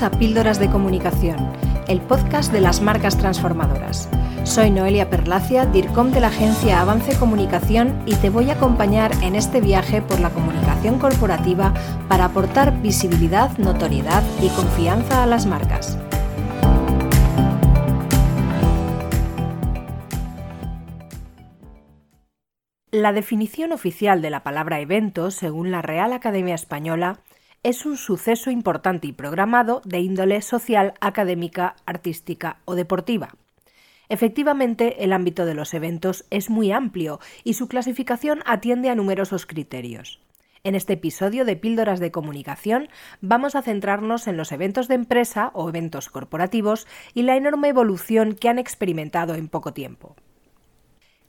A Píldoras de Comunicación, el podcast de las marcas transformadoras. Soy Noelia Perlacia, DIRCOM de la agencia Avance Comunicación y te voy a acompañar en este viaje por la comunicación corporativa para aportar visibilidad, notoriedad y confianza a las marcas. La definición oficial de la palabra evento, según la Real Academia Española, es un suceso importante y programado de índole social, académica, artística o deportiva. Efectivamente, el ámbito de los eventos es muy amplio y su clasificación atiende a numerosos criterios. En este episodio de Píldoras de Comunicación vamos a centrarnos en los eventos de empresa o eventos corporativos y la enorme evolución que han experimentado en poco tiempo.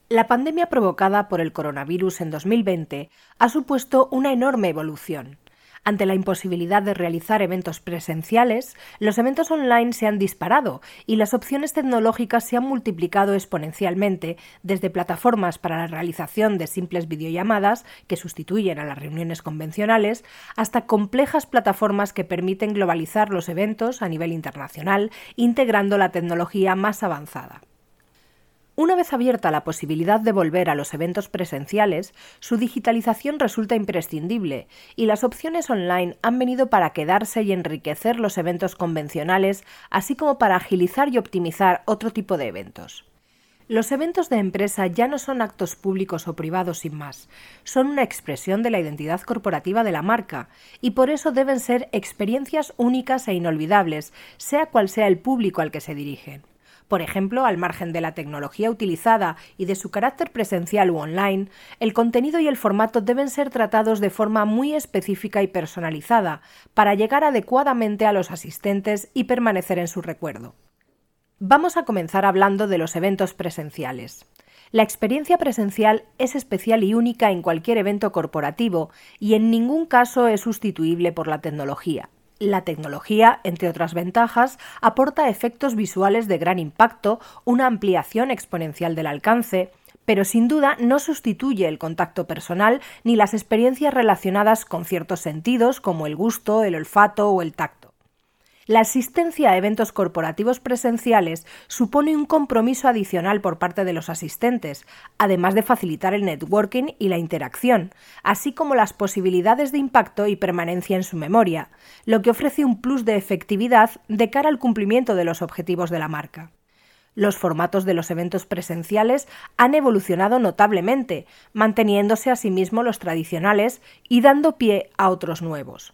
La pandemia provocada por el coronavirus en 2020 ha supuesto una enorme evolución. Ante la imposibilidad de realizar eventos presenciales, los eventos online se han disparado y las opciones tecnológicas se han multiplicado exponencialmente, desde plataformas para la realización de simples videollamadas que sustituyen a las reuniones convencionales, hasta complejas plataformas que permiten globalizar los eventos a nivel internacional, integrando la tecnología más avanzada. Una vez abierta la posibilidad de volver a los eventos presenciales, su digitalización resulta imprescindible y las opciones online han venido para quedarse y enriquecer los eventos convencionales, así como para agilizar y optimizar otro tipo de eventos. Los eventos de empresa ya no son actos públicos o privados sin más, son una expresión de la identidad corporativa de la marca y por eso deben ser experiencias únicas e inolvidables, sea cual sea el público al que se dirigen. Por ejemplo, al margen de la tecnología utilizada y de su carácter presencial u online, el contenido y el formato deben ser tratados de forma muy específica y personalizada para llegar adecuadamente a los asistentes y permanecer en su recuerdo. Vamos a comenzar hablando de los eventos presenciales. La experiencia presencial es especial y única en cualquier evento corporativo y en ningún caso es sustituible por la tecnología. La tecnología, entre otras ventajas, aporta efectos visuales de gran impacto, una ampliación exponencial del alcance, pero sin duda no sustituye el contacto personal ni las experiencias relacionadas con ciertos sentidos como el gusto, el olfato o el tacto. La asistencia a eventos corporativos presenciales supone un compromiso adicional por parte de los asistentes, además de facilitar el networking y la interacción, así como las posibilidades de impacto y permanencia en su memoria, lo que ofrece un plus de efectividad de cara al cumplimiento de los objetivos de la marca. Los formatos de los eventos presenciales han evolucionado notablemente, manteniéndose asimismo los tradicionales y dando pie a otros nuevos.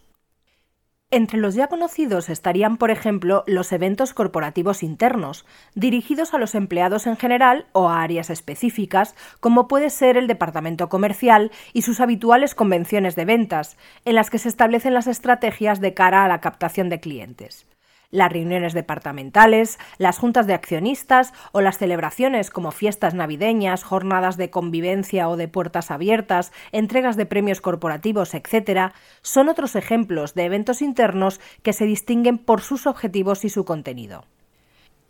Entre los ya conocidos estarían, por ejemplo, los eventos corporativos internos, dirigidos a los empleados en general o a áreas específicas, como puede ser el departamento comercial y sus habituales convenciones de ventas, en las que se establecen las estrategias de cara a la captación de clientes las reuniones departamentales, las juntas de accionistas o las celebraciones como fiestas navideñas, jornadas de convivencia o de puertas abiertas, entregas de premios corporativos, etc., son otros ejemplos de eventos internos que se distinguen por sus objetivos y su contenido.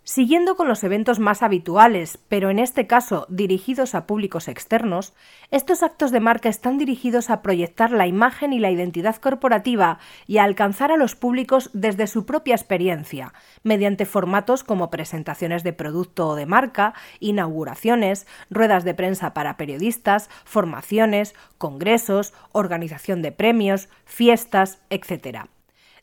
Siguiendo con los eventos más habituales, pero en este caso dirigidos a públicos externos, estos actos de marca están dirigidos a proyectar la imagen y la identidad corporativa y a alcanzar a los públicos desde su propia experiencia, mediante formatos como presentaciones de producto o de marca, inauguraciones, ruedas de prensa para periodistas, formaciones, congresos, organización de premios, fiestas, etc.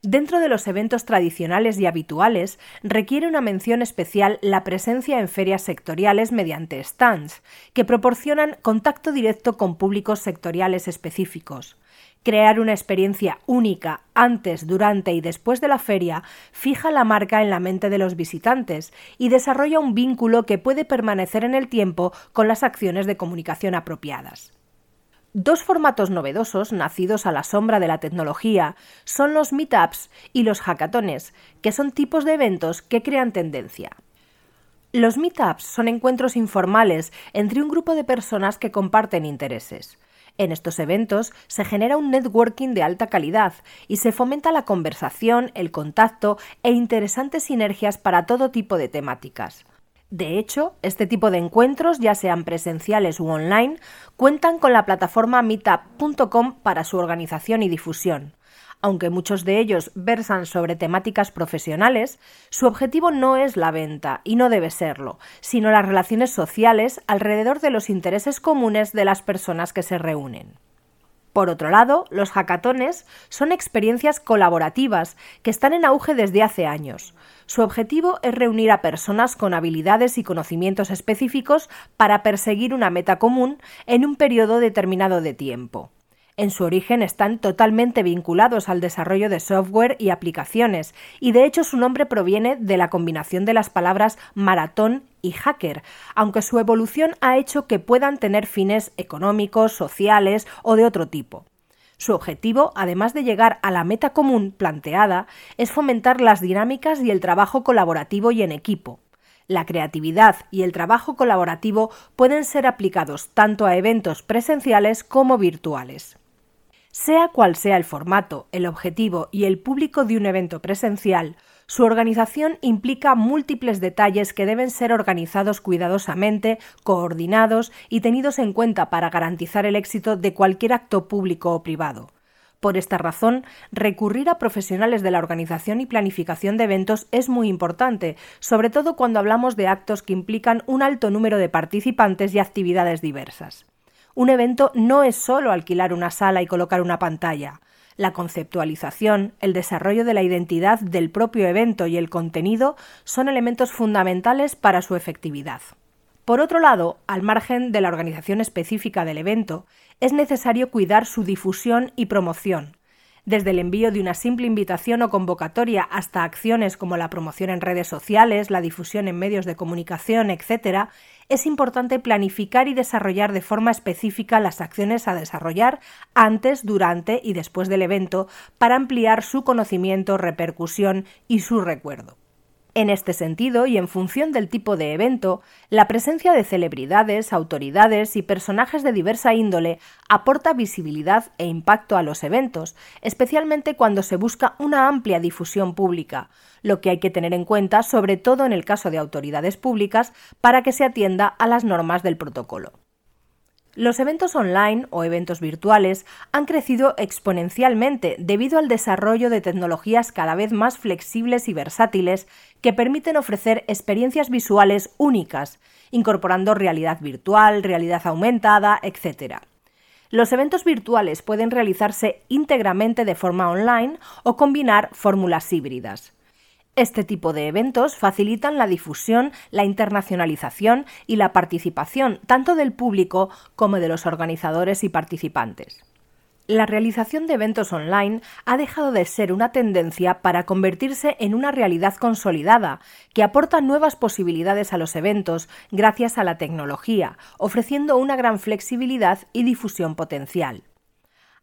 Dentro de los eventos tradicionales y habituales, requiere una mención especial la presencia en ferias sectoriales mediante stands, que proporcionan contacto directo con públicos sectoriales específicos. Crear una experiencia única antes, durante y después de la feria fija la marca en la mente de los visitantes y desarrolla un vínculo que puede permanecer en el tiempo con las acciones de comunicación apropiadas. Dos formatos novedosos, nacidos a la sombra de la tecnología, son los meetups y los hackatones, que son tipos de eventos que crean tendencia. Los meetups son encuentros informales entre un grupo de personas que comparten intereses. En estos eventos se genera un networking de alta calidad y se fomenta la conversación, el contacto e interesantes sinergias para todo tipo de temáticas. De hecho, este tipo de encuentros, ya sean presenciales u online, cuentan con la plataforma meetup.com para su organización y difusión. aunque muchos de ellos versan sobre temáticas profesionales, su objetivo no es la venta, y no debe serlo, sino las relaciones sociales alrededor de los intereses comunes de las personas que se reúnen. Por otro lado, los hackatones son experiencias colaborativas que están en auge desde hace años. Su objetivo es reunir a personas con habilidades y conocimientos específicos para perseguir una meta común en un periodo determinado de tiempo en su origen están totalmente vinculados al desarrollo de software y aplicaciones, y de hecho su nombre proviene de la combinación de las palabras maratón y hacker, aunque su evolución ha hecho que puedan tener fines económicos, sociales o de otro tipo. Su objetivo, además de llegar a la meta común planteada, es fomentar las dinámicas y el trabajo colaborativo y en equipo. La creatividad y el trabajo colaborativo pueden ser aplicados tanto a eventos presenciales como virtuales. Sea cual sea el formato, el objetivo y el público de un evento presencial, su organización implica múltiples detalles que deben ser organizados cuidadosamente, coordinados y tenidos en cuenta para garantizar el éxito de cualquier acto público o privado. Por esta razón, recurrir a profesionales de la organización y planificación de eventos es muy importante, sobre todo cuando hablamos de actos que implican un alto número de participantes y actividades diversas. Un evento no es solo alquilar una sala y colocar una pantalla. La conceptualización, el desarrollo de la identidad del propio evento y el contenido son elementos fundamentales para su efectividad. Por otro lado, al margen de la organización específica del evento, es necesario cuidar su difusión y promoción, desde el envío de una simple invitación o convocatoria hasta acciones como la promoción en redes sociales, la difusión en medios de comunicación, etc., es importante planificar y desarrollar de forma específica las acciones a desarrollar antes, durante y después del evento para ampliar su conocimiento, repercusión y su recuerdo. En este sentido, y en función del tipo de evento, la presencia de celebridades, autoridades y personajes de diversa índole aporta visibilidad e impacto a los eventos, especialmente cuando se busca una amplia difusión pública, lo que hay que tener en cuenta sobre todo en el caso de autoridades públicas para que se atienda a las normas del protocolo. Los eventos online o eventos virtuales han crecido exponencialmente debido al desarrollo de tecnologías cada vez más flexibles y versátiles que permiten ofrecer experiencias visuales únicas, incorporando realidad virtual, realidad aumentada, etc. Los eventos virtuales pueden realizarse íntegramente de forma online o combinar fórmulas híbridas. Este tipo de eventos facilitan la difusión, la internacionalización y la participación tanto del público como de los organizadores y participantes. La realización de eventos online ha dejado de ser una tendencia para convertirse en una realidad consolidada, que aporta nuevas posibilidades a los eventos gracias a la tecnología, ofreciendo una gran flexibilidad y difusión potencial.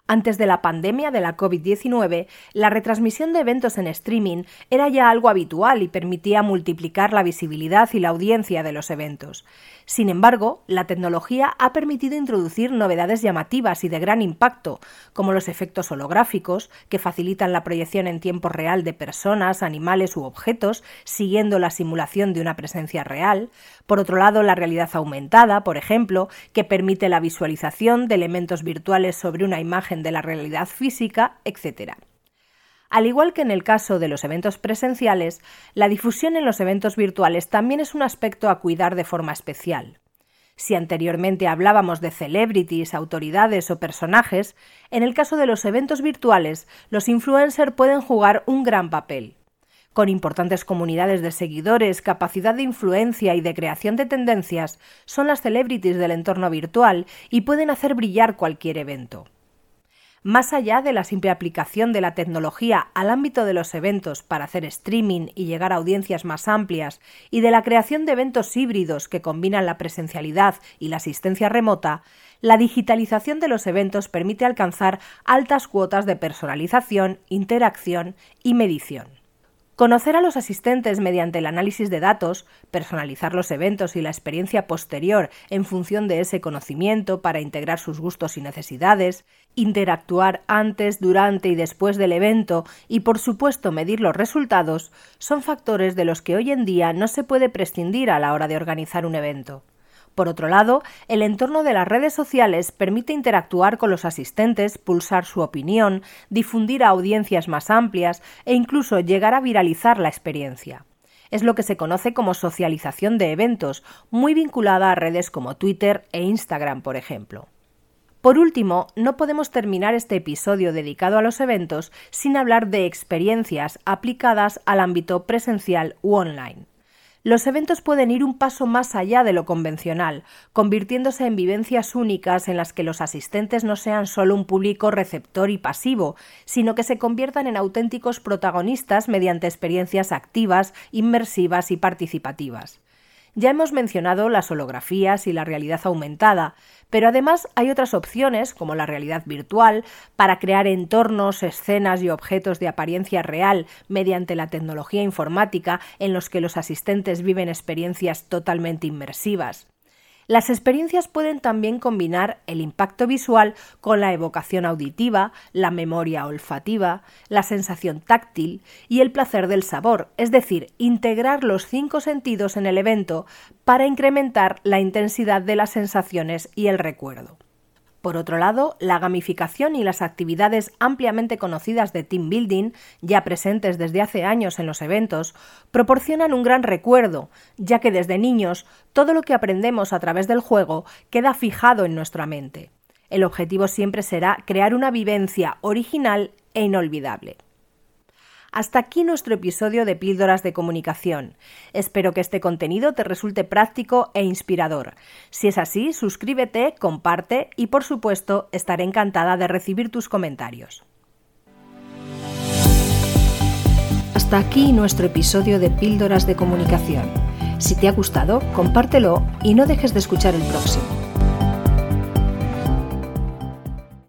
Antes de la pandemia de la COVID-19, la retransmisión de eventos en streaming era ya algo habitual y permitía multiplicar la visibilidad y la audiencia de los eventos. Sin embargo, la tecnología ha permitido introducir novedades llamativas y de gran impacto, como los efectos holográficos, que facilitan la proyección en tiempo real de personas, animales u objetos, siguiendo la simulación de una presencia real. Por otro lado, la realidad aumentada, por ejemplo, que permite la visualización de elementos virtuales sobre una de la realidad física, etc. Al igual que en el caso de los eventos presenciales, la difusión en los eventos virtuales también es un aspecto a cuidar de forma especial. Si anteriormente hablábamos de celebrities, autoridades o personajes, en el caso de los eventos virtuales, los influencers pueden jugar un gran papel. Con importantes comunidades de seguidores, capacidad de influencia y de creación de tendencias, son las celebrities del entorno virtual y pueden hacer brillar cualquier evento. Más allá de la simple aplicación de la tecnología al ámbito de los eventos para hacer streaming y llegar a audiencias más amplias y de la creación de eventos híbridos que combinan la presencialidad y la asistencia remota, la digitalización de los eventos permite alcanzar altas cuotas de personalización, interacción y medición. Conocer a los asistentes mediante el análisis de datos, personalizar los eventos y la experiencia posterior en función de ese conocimiento para integrar sus gustos y necesidades, interactuar antes, durante y después del evento y por supuesto medir los resultados son factores de los que hoy en día no se puede prescindir a la hora de organizar un evento. Por otro lado, el entorno de las redes sociales permite interactuar con los asistentes, pulsar su opinión, difundir a audiencias más amplias e incluso llegar a viralizar la experiencia. Es lo que se conoce como socialización de eventos, muy vinculada a redes como Twitter e Instagram, por ejemplo. Por último, no podemos terminar este episodio dedicado a los eventos sin hablar de experiencias aplicadas al ámbito presencial u online. Los eventos pueden ir un paso más allá de lo convencional, convirtiéndose en vivencias únicas en las que los asistentes no sean solo un público receptor y pasivo, sino que se conviertan en auténticos protagonistas mediante experiencias activas, inmersivas y participativas. Ya hemos mencionado las holografías y la realidad aumentada, pero además hay otras opciones, como la realidad virtual, para crear entornos, escenas y objetos de apariencia real mediante la tecnología informática en los que los asistentes viven experiencias totalmente inmersivas. Las experiencias pueden también combinar el impacto visual con la evocación auditiva, la memoria olfativa, la sensación táctil y el placer del sabor, es decir, integrar los cinco sentidos en el evento para incrementar la intensidad de las sensaciones y el recuerdo. Por otro lado, la gamificación y las actividades ampliamente conocidas de team building, ya presentes desde hace años en los eventos, proporcionan un gran recuerdo, ya que desde niños todo lo que aprendemos a través del juego queda fijado en nuestra mente. El objetivo siempre será crear una vivencia original e inolvidable. Hasta aquí nuestro episodio de Píldoras de Comunicación. Espero que este contenido te resulte práctico e inspirador. Si es así, suscríbete, comparte y por supuesto estaré encantada de recibir tus comentarios. Hasta aquí nuestro episodio de Píldoras de Comunicación. Si te ha gustado, compártelo y no dejes de escuchar el próximo.